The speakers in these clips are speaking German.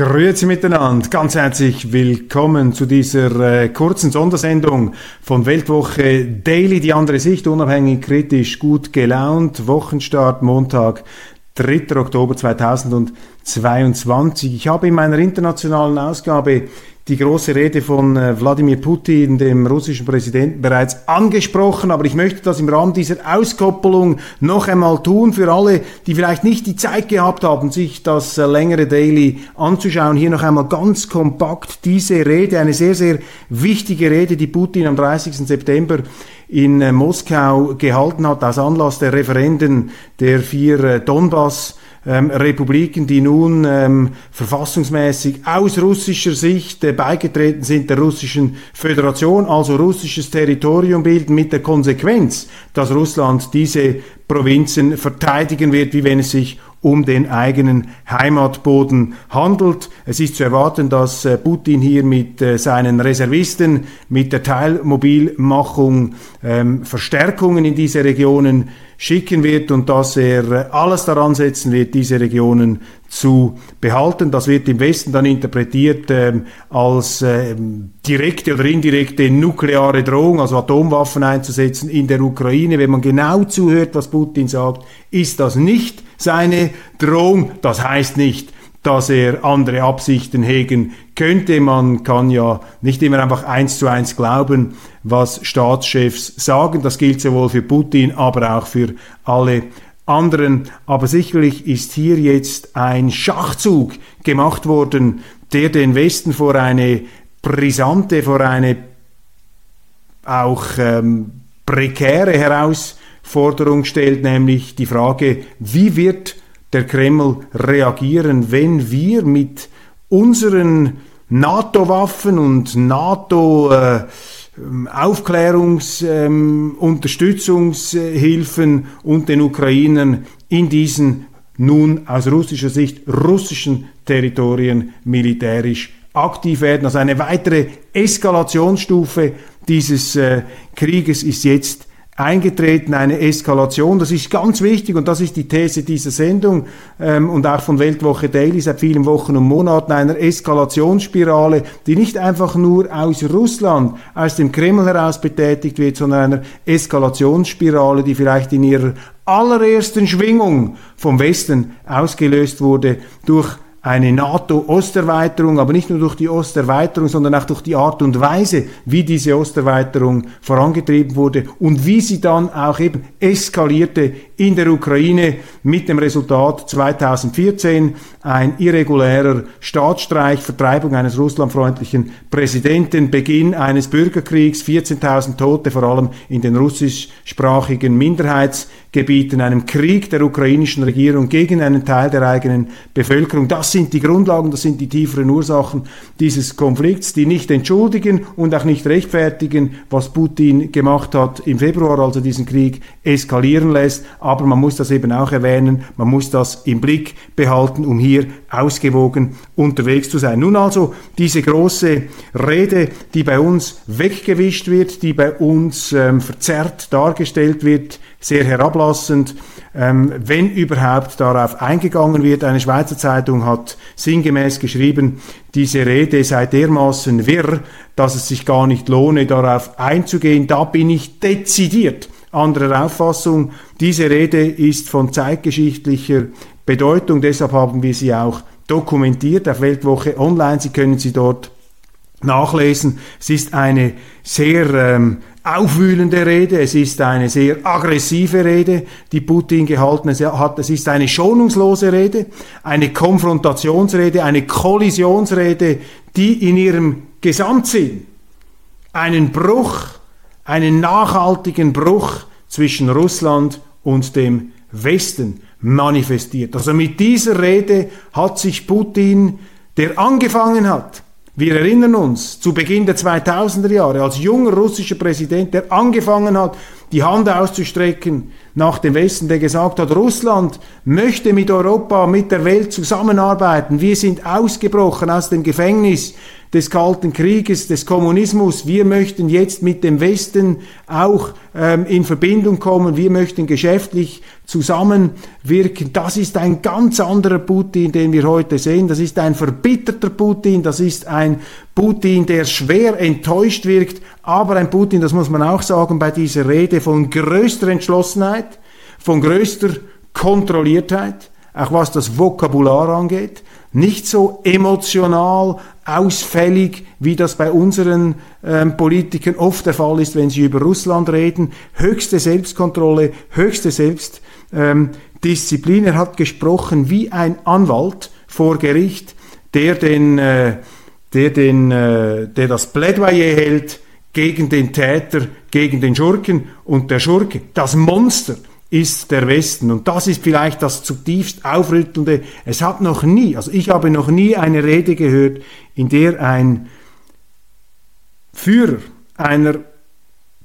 Grüezi miteinander, ganz herzlich willkommen zu dieser äh, kurzen Sondersendung von Weltwoche Daily, die andere Sicht, unabhängig, kritisch, gut gelaunt, Wochenstart Montag, 3. Oktober 2022. Ich habe in meiner internationalen Ausgabe die große Rede von äh, Wladimir Putin, dem russischen Präsidenten, bereits angesprochen, aber ich möchte das im Rahmen dieser Auskoppelung noch einmal tun für alle, die vielleicht nicht die Zeit gehabt haben, sich das äh, längere Daily anzuschauen. Hier noch einmal ganz kompakt diese Rede, eine sehr, sehr wichtige Rede, die Putin am 30. September in äh, Moskau gehalten hat, aus Anlass der Referenden der vier Donbass ähm, Republiken, die nun ähm, verfassungsmäßig aus russischer Sicht äh, beigetreten sind der russischen Föderation, also russisches Territorium bilden, mit der Konsequenz, dass Russland diese Provinzen verteidigen wird, wie wenn es sich um den eigenen Heimatboden handelt. Es ist zu erwarten, dass äh, Putin hier mit äh, seinen Reservisten, mit der Teilmobilmachung ähm, Verstärkungen in diese Regionen schicken wird und dass er äh, alles daran setzen wird, diese Regionen zu behalten. Das wird im Westen dann interpretiert ähm, als ähm, direkte oder indirekte nukleare Drohung, also Atomwaffen einzusetzen in der Ukraine. Wenn man genau zuhört, was Putin sagt, ist das nicht seine Drohung. Das heißt nicht, dass er andere Absichten hegen könnte. Man kann ja nicht immer einfach eins zu eins glauben, was Staatschefs sagen. Das gilt sowohl für Putin, aber auch für alle anderen. Aber sicherlich ist hier jetzt ein Schachzug gemacht worden, der den Westen vor eine brisante, vor eine auch ähm, prekäre Herausforderung stellt, nämlich die Frage, wie wird der Kreml reagieren, wenn wir mit unseren NATO-Waffen und NATO äh, Aufklärungs-, ähm, Unterstützungshilfen und den Ukrainern in diesen nun aus russischer Sicht russischen Territorien militärisch aktiv werden. Also eine weitere Eskalationsstufe dieses äh, Krieges ist jetzt eingetreten, eine Eskalation. Das ist ganz wichtig und das ist die These dieser Sendung ähm, und auch von Weltwoche Daily seit vielen Wochen und Monaten einer Eskalationsspirale, die nicht einfach nur aus Russland, aus dem Kreml heraus betätigt wird, sondern einer Eskalationsspirale, die vielleicht in ihrer allerersten Schwingung vom Westen ausgelöst wurde durch eine NATO-Osterweiterung, aber nicht nur durch die Osterweiterung, sondern auch durch die Art und Weise, wie diese Osterweiterung vorangetrieben wurde und wie sie dann auch eben eskalierte in der Ukraine mit dem Resultat 2014 ein irregulärer Staatsstreich, Vertreibung eines russlandfreundlichen Präsidenten, Beginn eines Bürgerkriegs, 14.000 Tote, vor allem in den russischsprachigen Minderheitsgebieten, einem Krieg der ukrainischen Regierung gegen einen Teil der eigenen Bevölkerung. Das sind die Grundlagen, das sind die tieferen Ursachen dieses Konflikts, die nicht entschuldigen und auch nicht rechtfertigen, was Putin gemacht hat im Februar, als er diesen Krieg eskalieren lässt. Aber man muss das eben auch erwähnen, man muss das im Blick behalten, um hier hier ausgewogen unterwegs zu sein. Nun also diese große Rede, die bei uns weggewischt wird, die bei uns ähm, verzerrt dargestellt wird, sehr herablassend, ähm, wenn überhaupt darauf eingegangen wird. Eine Schweizer Zeitung hat sinngemäß geschrieben, diese Rede sei dermaßen wirr, dass es sich gar nicht lohne, darauf einzugehen. Da bin ich dezidiert anderer Auffassung. Diese Rede ist von zeitgeschichtlicher Bedeutung. Deshalb haben wir sie auch dokumentiert auf Weltwoche Online. Sie können sie dort nachlesen. Es ist eine sehr ähm, aufwühlende Rede, es ist eine sehr aggressive Rede, die Putin gehalten hat, es ist eine schonungslose Rede, eine Konfrontationsrede, eine Kollisionsrede, die in ihrem Gesamtsinn einen Bruch, einen nachhaltigen Bruch zwischen Russland und dem Westen manifestiert. Also mit dieser Rede hat sich Putin, der angefangen hat, wir erinnern uns, zu Beginn der 2000er Jahre, als junger russischer Präsident, der angefangen hat, die Hand auszustrecken nach dem Westen, der gesagt hat, Russland möchte mit Europa, mit der Welt zusammenarbeiten. Wir sind ausgebrochen aus dem Gefängnis des Kalten Krieges, des Kommunismus. Wir möchten jetzt mit dem Westen auch ähm, in Verbindung kommen. Wir möchten geschäftlich zusammenwirken. Das ist ein ganz anderer Putin, den wir heute sehen. Das ist ein verbitterter Putin. Das ist ein Putin, der schwer enttäuscht wirkt. Aber ein Putin, das muss man auch sagen, bei dieser Rede von größter Entschlossenheit, von größter Kontrolliertheit, auch was das Vokabular angeht, nicht so emotional, ausfällig, wie das bei unseren ähm, Politikern oft der Fall ist, wenn sie über Russland reden. Höchste Selbstkontrolle, höchste Selbstdisziplin. Ähm, er hat gesprochen wie ein Anwalt vor Gericht, der den, äh, der den, äh, der das Plädoyer hält gegen den Täter, gegen den Schurken und der Schurke, das Monster, ist der Westen. Und das ist vielleicht das zutiefst aufrüttelnde. Es hat noch nie, also ich habe noch nie eine Rede gehört, in der ein Führer einer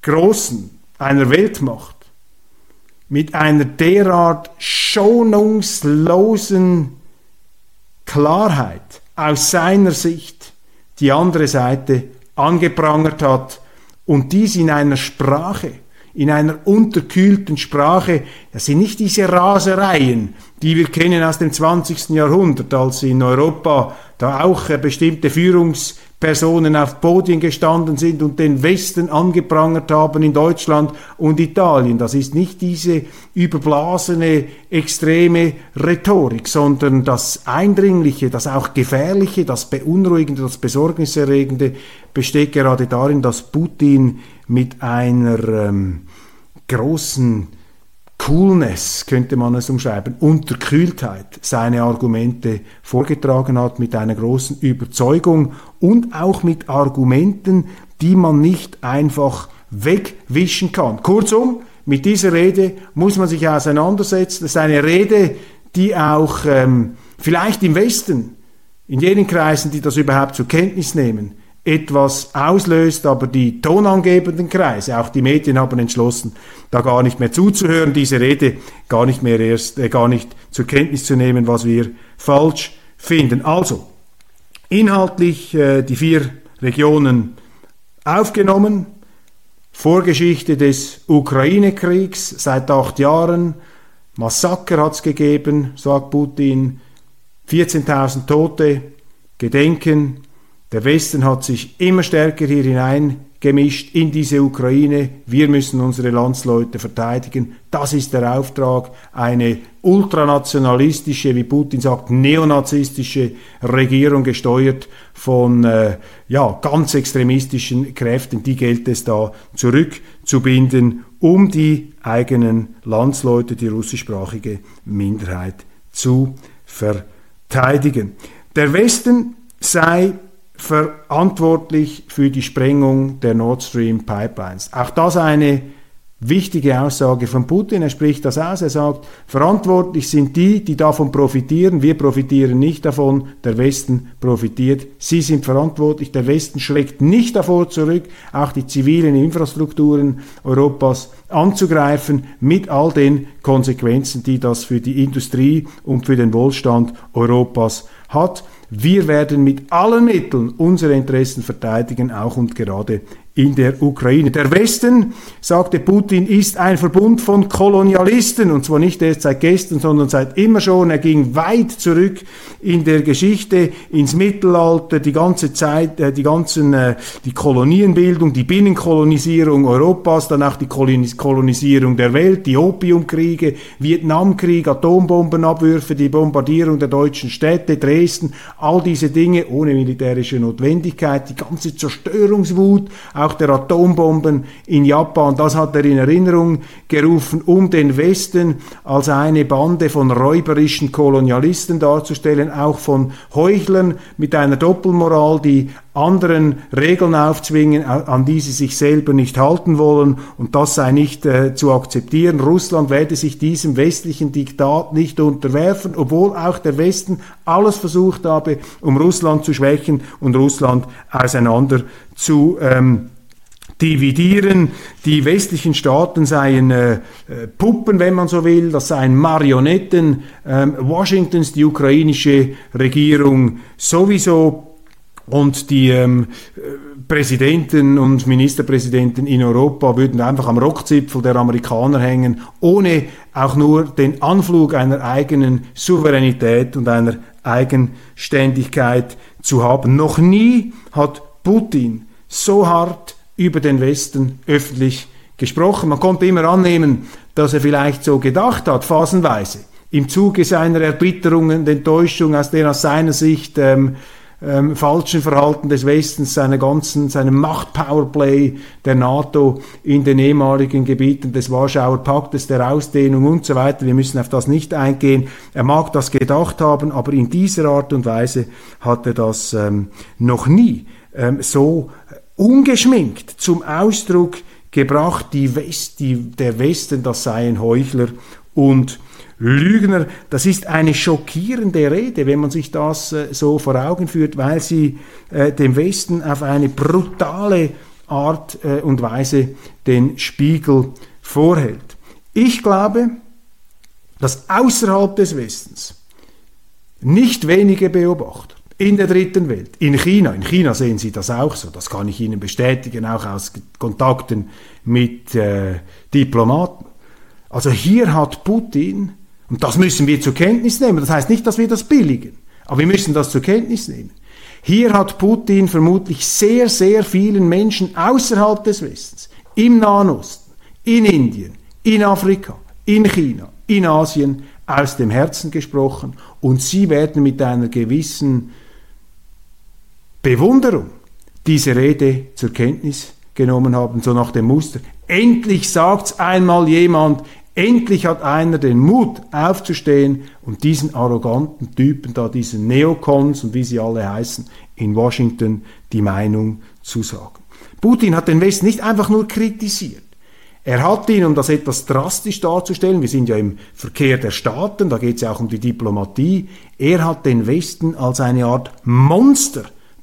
großen, einer Weltmacht mit einer derart schonungslosen Klarheit aus seiner Sicht die andere Seite angeprangert hat und dies in einer Sprache, in einer unterkühlten Sprache. Das sind nicht diese Rasereien, die wir kennen aus dem 20. Jahrhundert, als in Europa da auch bestimmte Führungspersonen auf Podien gestanden sind und den Westen angeprangert haben in Deutschland und Italien. Das ist nicht diese überblasene, extreme Rhetorik, sondern das Eindringliche, das auch Gefährliche, das Beunruhigende, das Besorgniserregende besteht gerade darin, dass Putin mit einer ähm, großen Coolness, könnte man es umschreiben, Unterkühltheit seine Argumente vorgetragen hat mit einer großen Überzeugung und auch mit Argumenten, die man nicht einfach wegwischen kann. Kurzum, mit dieser Rede muss man sich auseinandersetzen. Das ist eine Rede, die auch ähm, vielleicht im Westen, in jenen Kreisen, die das überhaupt zur Kenntnis nehmen, etwas auslöst, aber die tonangebenden Kreise, auch die Medien haben entschlossen, da gar nicht mehr zuzuhören, diese Rede gar nicht mehr erst, äh, gar nicht zur Kenntnis zu nehmen, was wir falsch finden. Also, inhaltlich äh, die vier Regionen aufgenommen, Vorgeschichte des Ukraine-Kriegs seit acht Jahren, Massaker hat es gegeben, sagt Putin, 14.000 Tote, Gedenken, der Westen hat sich immer stärker hier hineingemischt in diese Ukraine. Wir müssen unsere Landsleute verteidigen. Das ist der Auftrag. Eine ultranationalistische, wie Putin sagt, neonazistische Regierung gesteuert von äh, ja, ganz extremistischen Kräften. Die gilt es da zurückzubinden, um die eigenen Landsleute, die russischsprachige Minderheit zu verteidigen. Der Westen sei verantwortlich für die Sprengung der Nord Stream Pipelines. Auch das eine wichtige Aussage von Putin. Er spricht das aus. Er sagt, verantwortlich sind die, die davon profitieren. Wir profitieren nicht davon. Der Westen profitiert. Sie sind verantwortlich. Der Westen schlägt nicht davor zurück, auch die zivilen Infrastrukturen Europas anzugreifen mit all den Konsequenzen, die das für die Industrie und für den Wohlstand Europas hat. Wir werden mit allen Mitteln unsere Interessen verteidigen, auch und gerade in der Ukraine. Der Westen, sagte Putin, ist ein Verbund von Kolonialisten und zwar nicht erst seit gestern, sondern seit immer schon. Er ging weit zurück in der Geschichte, ins Mittelalter, die ganze Zeit, äh, die ganzen, äh, die Kolonienbildung, die Binnenkolonisierung Europas, dann auch die Kolonisierung der Welt, die Opiumkriege, Vietnamkrieg, Atombombenabwürfe, die Bombardierung der deutschen Städte, Dresden, all diese Dinge ohne militärische Notwendigkeit, die ganze Zerstörungswut, auch der Atombomben in Japan. Das hat er in Erinnerung gerufen, um den Westen als eine Bande von räuberischen Kolonialisten darzustellen, auch von Heuchlern mit einer Doppelmoral, die anderen Regeln aufzwingen, an die sie sich selber nicht halten wollen und das sei nicht äh, zu akzeptieren. Russland werde sich diesem westlichen Diktat nicht unterwerfen, obwohl auch der Westen alles versucht habe, um Russland zu schwächen und Russland auseinander zu ähm, dividieren. Die westlichen Staaten seien äh, Puppen, wenn man so will, das seien Marionetten ähm, Washingtons, die ukrainische Regierung sowieso und die ähm, Präsidenten und Ministerpräsidenten in Europa würden einfach am Rockzipfel der Amerikaner hängen, ohne auch nur den Anflug einer eigenen Souveränität und einer Eigenständigkeit zu haben. Noch nie hat Putin so hart über den Westen öffentlich gesprochen. Man konnte immer annehmen, dass er vielleicht so gedacht hat, phasenweise, im Zuge seiner Erbitterungen und Enttäuschung, aus der aus seiner Sicht ähm, ähm, falschen Verhalten des Westens, seiner ganzen, seinem Macht-Powerplay der NATO in den ehemaligen Gebieten des Warschauer Paktes, der Ausdehnung und so weiter. Wir müssen auf das nicht eingehen. Er mag das gedacht haben, aber in dieser Art und Weise hat er das ähm, noch nie ähm, so ungeschminkt zum Ausdruck gebracht, die West, die, der Westen, das seien Heuchler und Lügner. Das ist eine schockierende Rede, wenn man sich das äh, so vor Augen führt, weil sie äh, dem Westen auf eine brutale Art äh, und Weise den Spiegel vorhält. Ich glaube, dass außerhalb des Westens nicht wenige Beobachter in der dritten Welt, in China, in China sehen Sie das auch so, das kann ich Ihnen bestätigen, auch aus Kontakten mit äh, Diplomaten. Also hier hat Putin und das müssen wir zur Kenntnis nehmen. Das heißt nicht, dass wir das billigen, aber wir müssen das zur Kenntnis nehmen. Hier hat Putin vermutlich sehr, sehr vielen Menschen außerhalb des Westens, im Nahen Osten, in Indien, in Afrika, in China, in Asien aus dem Herzen gesprochen und sie werden mit einer gewissen Bewunderung diese Rede zur Kenntnis genommen haben, so nach dem Muster. Endlich sagt's einmal jemand, Endlich hat einer den Mut aufzustehen und diesen arroganten Typen da, diesen Neokons und wie sie alle heißen, in Washington die Meinung zu sagen. Putin hat den Westen nicht einfach nur kritisiert. Er hat ihn, um das etwas drastisch darzustellen, wir sind ja im Verkehr der Staaten, da geht es ja auch um die Diplomatie, er hat den Westen als eine Art Monster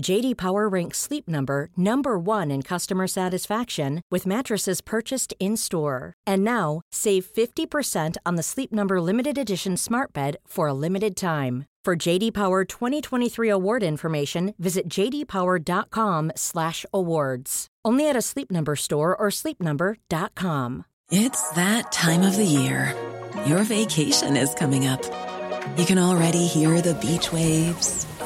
JD Power ranks Sleep Number number 1 in customer satisfaction with mattresses purchased in-store. And now, save 50% on the Sleep Number limited edition Smart Bed for a limited time. For JD Power 2023 award information, visit jdpower.com/awards. Only at a Sleep Number store or sleepnumber.com. It's that time of the year. Your vacation is coming up. You can already hear the beach waves,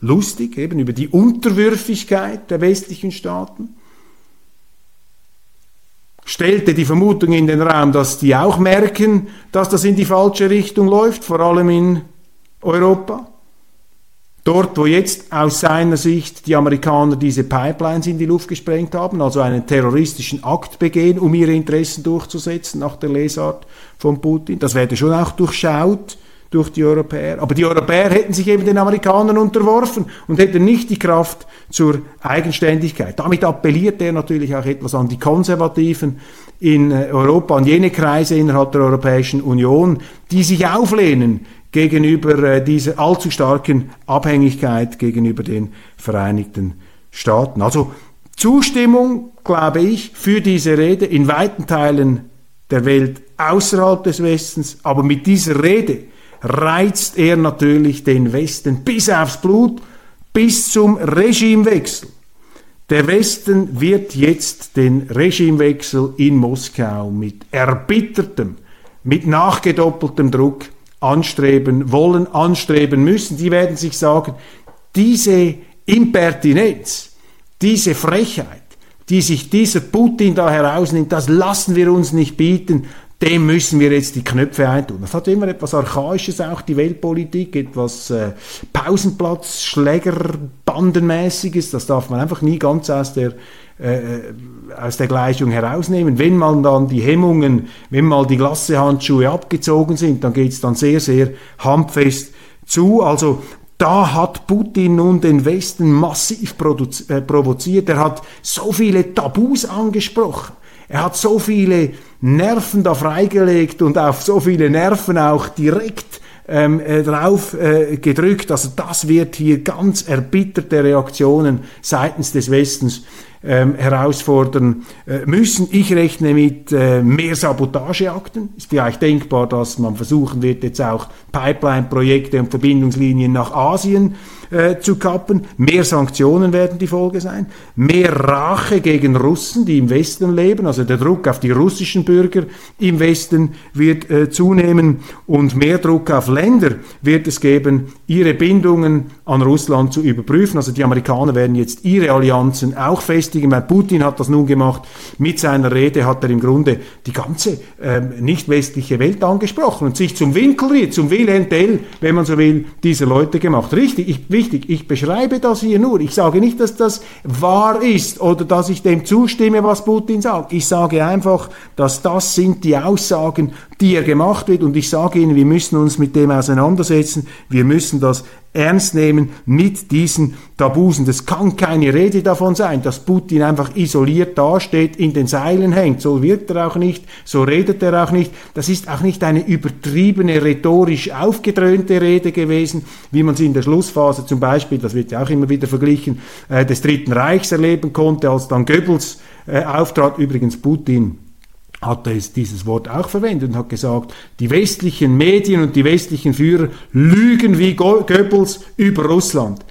lustig, eben über die Unterwürfigkeit der westlichen Staaten. Stellte die Vermutung in den Raum, dass die auch merken, dass das in die falsche Richtung läuft, vor allem in Europa. Dort, wo jetzt aus seiner Sicht die Amerikaner diese Pipelines in die Luft gesprengt haben, also einen terroristischen Akt begehen, um ihre Interessen durchzusetzen, nach der Lesart von Putin, das werde schon auch durchschaut durch die Europäer. Aber die Europäer hätten sich eben den Amerikanern unterworfen und hätten nicht die Kraft zur Eigenständigkeit. Damit appelliert er natürlich auch etwas an die Konservativen in äh, Europa, an jene Kreise innerhalb der Europäischen Union, die sich auflehnen gegenüber äh, dieser allzu starken Abhängigkeit gegenüber den Vereinigten Staaten. Also Zustimmung, glaube ich, für diese Rede in weiten Teilen der Welt außerhalb des Westens, aber mit dieser Rede reizt er natürlich den Westen bis aufs Blut, bis zum Regimewechsel. Der Westen wird jetzt den Regimewechsel in Moskau mit erbittertem, mit nachgedoppeltem Druck anstreben wollen, anstreben müssen. Die werden sich sagen, diese Impertinenz, diese Frechheit, die sich dieser Putin da herausnimmt, das lassen wir uns nicht bieten, dem müssen wir jetzt die Knöpfe eintun. Das hat immer etwas Archaisches auch, die Weltpolitik, etwas äh, Pausenplatz, Schlägerbandenmäßiges, das darf man einfach nie ganz aus der, äh, aus der Gleichung herausnehmen. Wenn man dann die Hemmungen, wenn mal die Glassehandschuhe abgezogen sind, dann geht es dann sehr, sehr handfest zu. Also da hat Putin nun den Westen massiv äh, provoziert. Er hat so viele Tabus angesprochen. Er hat so viele Nerven da freigelegt und auf so viele Nerven auch direkt ähm, äh, drauf äh, gedrückt. Also das wird hier ganz erbitterte Reaktionen seitens des Westens ähm, herausfordern äh, müssen. Ich rechne mit äh, mehr Sabotageakten. Ist vielleicht denkbar, dass man versuchen wird, jetzt auch Pipeline-Projekte und Verbindungslinien nach Asien äh, zu kappen. Mehr Sanktionen werden die Folge sein. Mehr Rache gegen Russen, die im Westen leben. Also der Druck auf die russischen Bürger im Westen wird äh, zunehmen und mehr Druck auf Länder wird es geben, ihre Bindungen an Russland zu überprüfen. Also die Amerikaner werden jetzt ihre Allianzen auch festigen, weil Putin hat das nun gemacht. Mit seiner Rede hat er im Grunde die ganze ähm, nicht westliche Welt angesprochen und sich zum Winkelried, zum Wilhelm Tell, wenn man so will, dieser Leute gemacht. Richtig, ich wichtig. Ich beschreibe das hier nur. Ich sage nicht, dass das wahr ist oder dass ich dem zustimme, was Putin sagt. Ich sage einfach, dass das sind die Aussagen, die er gemacht wird. Und ich sage Ihnen, wir müssen uns mit dem auseinandersetzen. Wir müssen das ernst nehmen mit diesen Tabusen. Das kann keine Rede davon sein, dass Putin einfach isoliert dasteht, in den Seilen hängt. So wirkt er auch nicht, so redet er auch nicht. Das ist auch nicht eine übertriebene, rhetorisch aufgedröhnte Rede gewesen, wie man sie in der Schlussphase zum Beispiel, das wird ja auch immer wieder verglichen, äh, des Dritten Reichs erleben konnte, als dann Goebbels äh, auftrat. Übrigens Putin hat er dieses Wort auch verwendet und hat gesagt, die westlichen Medien und die westlichen Führer lügen wie Goebbels über Russland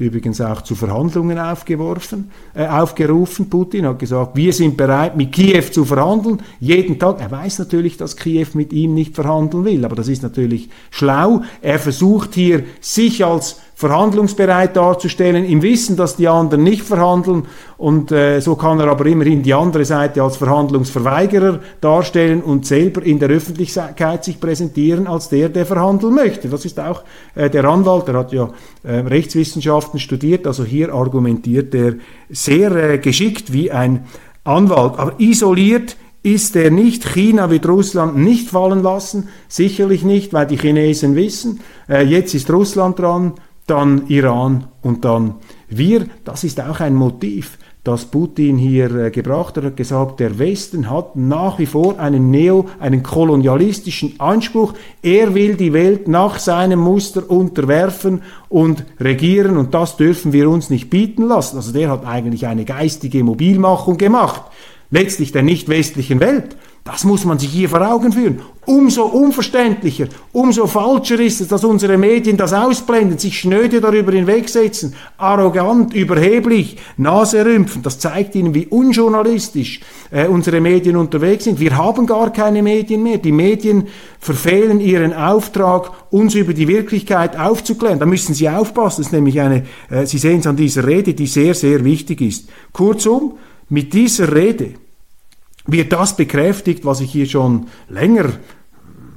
übrigens auch zu Verhandlungen aufgeworfen, äh, aufgerufen. Putin hat gesagt, wir sind bereit, mit Kiew zu verhandeln, jeden Tag. Er weiß natürlich, dass Kiew mit ihm nicht verhandeln will, aber das ist natürlich schlau. Er versucht hier, sich als verhandlungsbereit darzustellen, im Wissen, dass die anderen nicht verhandeln. Und äh, so kann er aber immerhin die andere Seite als Verhandlungsverweigerer darstellen und selber in der Öffentlichkeit sich präsentieren als der, der verhandeln möchte. Das ist auch äh, der Anwalt, der hat ja äh, Rechtswissenschaften studiert, also hier argumentiert er sehr äh, geschickt wie ein Anwalt. Aber isoliert ist er nicht. China wird Russland nicht fallen lassen, sicherlich nicht, weil die Chinesen wissen, äh, jetzt ist Russland dran, dann Iran und dann wir. Das ist auch ein Motiv, das Putin hier äh, gebracht hat. Hat gesagt, der Westen hat nach wie vor einen neo, einen kolonialistischen Anspruch. Er will die Welt nach seinem Muster unterwerfen und regieren und das dürfen wir uns nicht bieten lassen. Also der hat eigentlich eine geistige Mobilmachung gemacht. Letztlich der nicht westlichen Welt. Das muss man sich hier vor Augen führen. Umso unverständlicher, umso falscher ist es, dass unsere Medien das ausblenden, sich schnöde darüber hinwegsetzen, arrogant, überheblich, Nase rümpfen. Das zeigt ihnen, wie unjournalistisch äh, unsere Medien unterwegs sind. Wir haben gar keine Medien mehr. Die Medien verfehlen ihren Auftrag, uns über die Wirklichkeit aufzuklären. Da müssen Sie aufpassen. Das ist nämlich eine, äh, Sie sehen es an dieser Rede, die sehr, sehr wichtig ist. Kurzum, mit dieser Rede wird das bekräftigt, was ich hier schon länger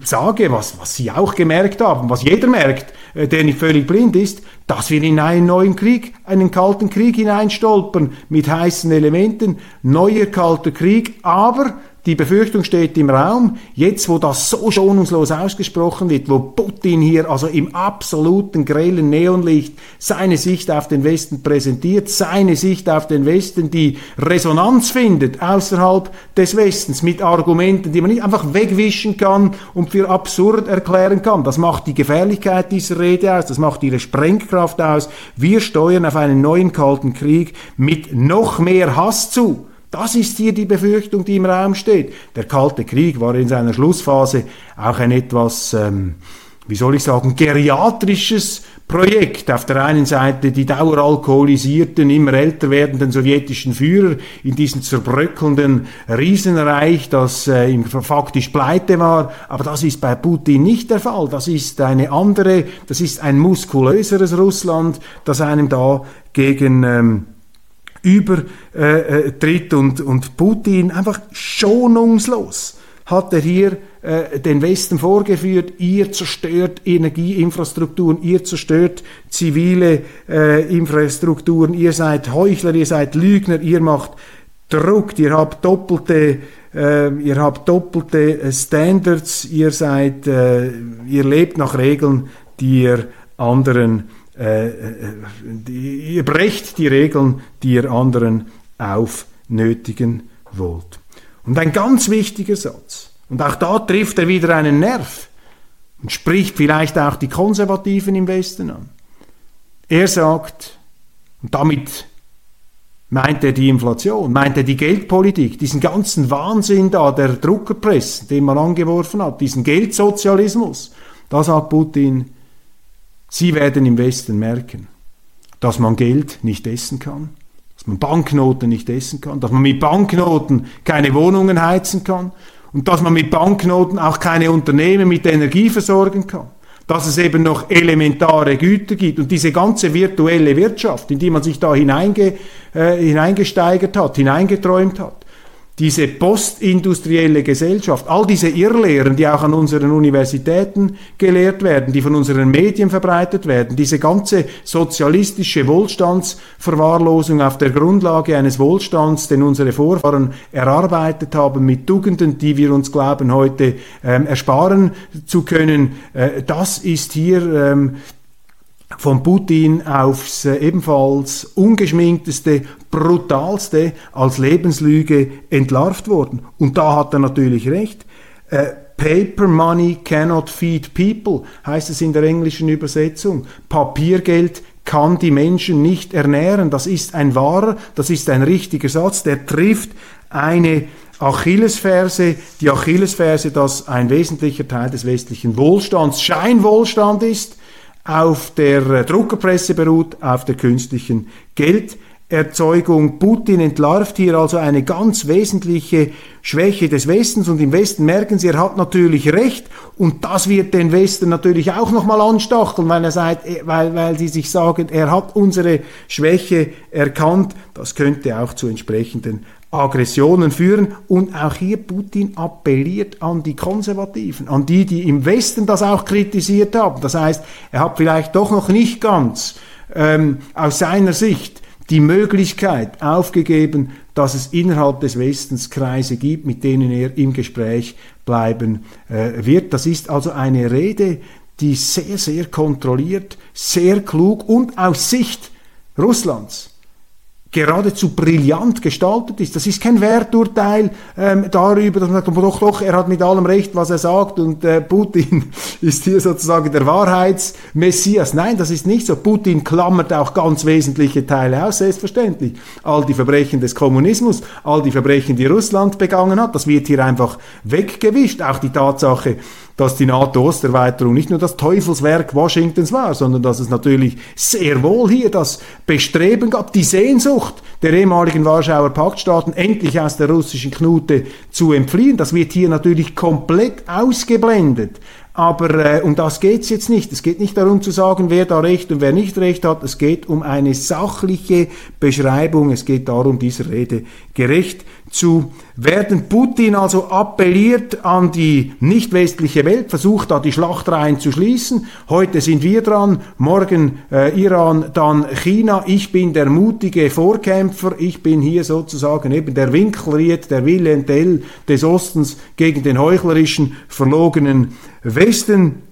sage, was, was Sie auch gemerkt haben, was jeder merkt, äh, der nicht völlig blind ist, dass wir in einen neuen Krieg, einen kalten Krieg hineinstolpern mit heißen Elementen, neuer kalter Krieg, aber die Befürchtung steht im Raum, jetzt wo das so schonungslos ausgesprochen wird, wo Putin hier also im absoluten grellen Neonlicht seine Sicht auf den Westen präsentiert, seine Sicht auf den Westen, die Resonanz findet außerhalb des Westens mit Argumenten, die man nicht einfach wegwischen kann und für absurd erklären kann. Das macht die Gefährlichkeit dieser Rede aus, das macht ihre Sprengkraft aus. Wir steuern auf einen neuen Kalten Krieg mit noch mehr Hass zu. Das ist hier die Befürchtung, die im Raum steht. Der Kalte Krieg war in seiner Schlussphase auch ein etwas, ähm, wie soll ich sagen, geriatrisches Projekt. Auf der einen Seite die daueralkoholisierten, immer älter werdenden sowjetischen Führer in diesem zerbröckelnden Riesenreich, das äh, faktisch pleite war. Aber das ist bei Putin nicht der Fall. Das ist eine andere, das ist ein muskulöseres Russland, das einem da gegen ähm, übertritt äh, und, und Putin einfach schonungslos hat er hier äh, den Westen vorgeführt, ihr zerstört Energieinfrastrukturen, ihr zerstört zivile äh, Infrastrukturen, ihr seid Heuchler, ihr seid Lügner, ihr macht Druck, ihr habt doppelte äh, ihr habt doppelte äh, Standards, ihr seid, äh, ihr lebt nach Regeln, die ihr anderen äh, die, ihr brecht die Regeln, die ihr anderen aufnötigen wollt. Und ein ganz wichtiger Satz, und auch da trifft er wieder einen Nerv und spricht vielleicht auch die Konservativen im Westen an. Er sagt, und damit meint er die Inflation, meint er die Geldpolitik, diesen ganzen Wahnsinn da der Druckerpresse, den man angeworfen hat, diesen Geldsozialismus, da sagt Putin, Sie werden im Westen merken, dass man Geld nicht essen kann, dass man Banknoten nicht essen kann, dass man mit Banknoten keine Wohnungen heizen kann und dass man mit Banknoten auch keine Unternehmen mit Energie versorgen kann. Dass es eben noch elementare Güter gibt und diese ganze virtuelle Wirtschaft, in die man sich da hineinge, äh, hineingesteigert hat, hineingeträumt hat, diese postindustrielle Gesellschaft, all diese Irrlehren, die auch an unseren Universitäten gelehrt werden, die von unseren Medien verbreitet werden, diese ganze sozialistische Wohlstandsverwahrlosung auf der Grundlage eines Wohlstands, den unsere Vorfahren erarbeitet haben, mit Tugenden, die wir uns glauben, heute ähm, ersparen zu können, äh, das ist hier ähm, von Putin aufs äh, ebenfalls ungeschminkteste, brutalste als Lebenslüge entlarvt worden. Und da hat er natürlich recht. Äh, Paper money cannot feed people, heißt es in der englischen Übersetzung. Papiergeld kann die Menschen nicht ernähren. Das ist ein wahrer, das ist ein richtiger Satz, der trifft eine Achillesferse, die Achillesferse, dass ein wesentlicher Teil des westlichen Wohlstands Scheinwohlstand ist, auf der Druckerpresse beruht, auf der künstlichen Gelderzeugung. Putin entlarvt hier also eine ganz wesentliche Schwäche des Westens und im Westen merken sie, er hat natürlich recht und das wird den Westen natürlich auch nochmal anstacheln, weil, er sagt, weil, weil sie sich sagen, er hat unsere Schwäche erkannt. Das könnte auch zu entsprechenden Aggressionen führen. Und auch hier Putin appelliert an die Konservativen, an die, die im Westen das auch kritisiert haben. Das heißt, er hat vielleicht doch noch nicht ganz ähm, aus seiner Sicht die Möglichkeit aufgegeben, dass es innerhalb des Westens Kreise gibt, mit denen er im Gespräch bleiben äh, wird. Das ist also eine Rede, die sehr, sehr kontrolliert, sehr klug und aus Sicht Russlands geradezu brillant gestaltet ist. Das ist kein Werturteil ähm, darüber, dass man sagt, doch, doch, er hat mit allem recht, was er sagt und äh, Putin ist hier sozusagen der Wahrheitsmessias. Nein, das ist nicht so. Putin klammert auch ganz wesentliche Teile aus, selbstverständlich. All die Verbrechen des Kommunismus, all die Verbrechen, die Russland begangen hat, das wird hier einfach weggewischt. Auch die Tatsache, dass die NATO-Osterweiterung nicht nur das Teufelswerk Washingtons war, sondern dass es natürlich sehr wohl hier das Bestreben gab, die Sehnsucht der ehemaligen Warschauer Paktstaaten endlich aus der russischen Knute zu entfliehen. Das wird hier natürlich komplett ausgeblendet Aber äh, um das geht's jetzt nicht. Es geht nicht darum zu sagen, wer da Recht und wer nicht Recht hat. Es geht um eine sachliche Beschreibung. Es geht darum, dieser Rede gerecht zu werden. Putin also appelliert an die nicht westliche Welt, versucht da die Schlachtreihen zu schließen. Heute sind wir dran, morgen äh, Iran, dann China. Ich bin der mutige Vorkämpfer. Ich bin hier sozusagen eben der Winkelried, der Wilhelm Tell des Ostens gegen den heuchlerischen, verlogenen Westen.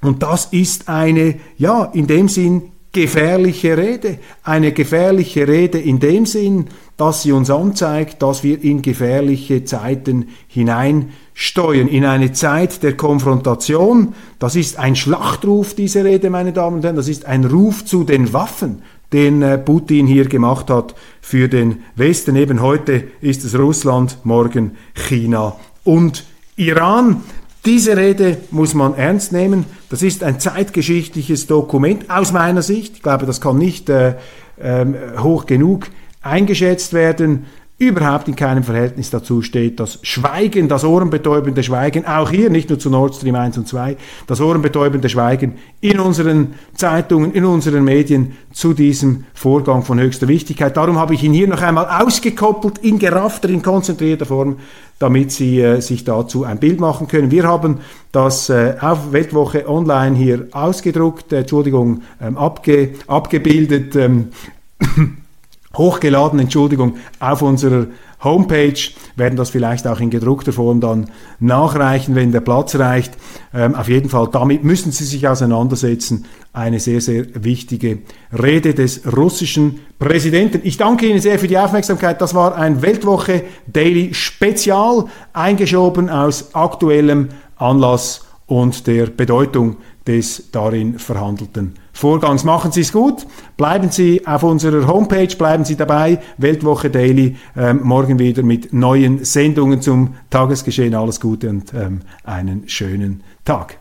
Und das ist eine, ja, in dem Sinn gefährliche Rede. Eine gefährliche Rede in dem Sinn, dass sie uns anzeigt, dass wir in gefährliche Zeiten hineinsteuern, in eine Zeit der Konfrontation. Das ist ein Schlachtruf, diese Rede, meine Damen und Herren, das ist ein Ruf zu den Waffen, den äh, Putin hier gemacht hat für den Westen. Eben heute ist es Russland, morgen China und Iran. Diese Rede muss man ernst nehmen. Das ist ein zeitgeschichtliches Dokument aus meiner Sicht. Ich glaube, das kann nicht äh, äh, hoch genug eingeschätzt werden überhaupt in keinem Verhältnis dazu steht, das Schweigen, das ohrenbetäubende Schweigen, auch hier, nicht nur zu Nord Stream 1 und 2, das ohrenbetäubende Schweigen in unseren Zeitungen, in unseren Medien zu diesem Vorgang von höchster Wichtigkeit. Darum habe ich ihn hier noch einmal ausgekoppelt, in geraffter, in konzentrierter Form, damit Sie äh, sich dazu ein Bild machen können. Wir haben das äh, auf Weltwoche Online hier ausgedruckt, äh, Entschuldigung, ähm, abge, abgebildet. Ähm, hochgeladen, Entschuldigung, auf unserer Homepage, werden das vielleicht auch in gedruckter Form dann nachreichen, wenn der Platz reicht. Ähm, auf jeden Fall, damit müssen Sie sich auseinandersetzen. Eine sehr, sehr wichtige Rede des russischen Präsidenten. Ich danke Ihnen sehr für die Aufmerksamkeit. Das war ein Weltwoche Daily Spezial, eingeschoben aus aktuellem Anlass und der Bedeutung des darin verhandelten Vorgangs. Machen Sie es gut, bleiben Sie auf unserer Homepage, bleiben Sie dabei, Weltwoche Daily, ähm, morgen wieder mit neuen Sendungen zum Tagesgeschehen. Alles Gute und ähm, einen schönen Tag.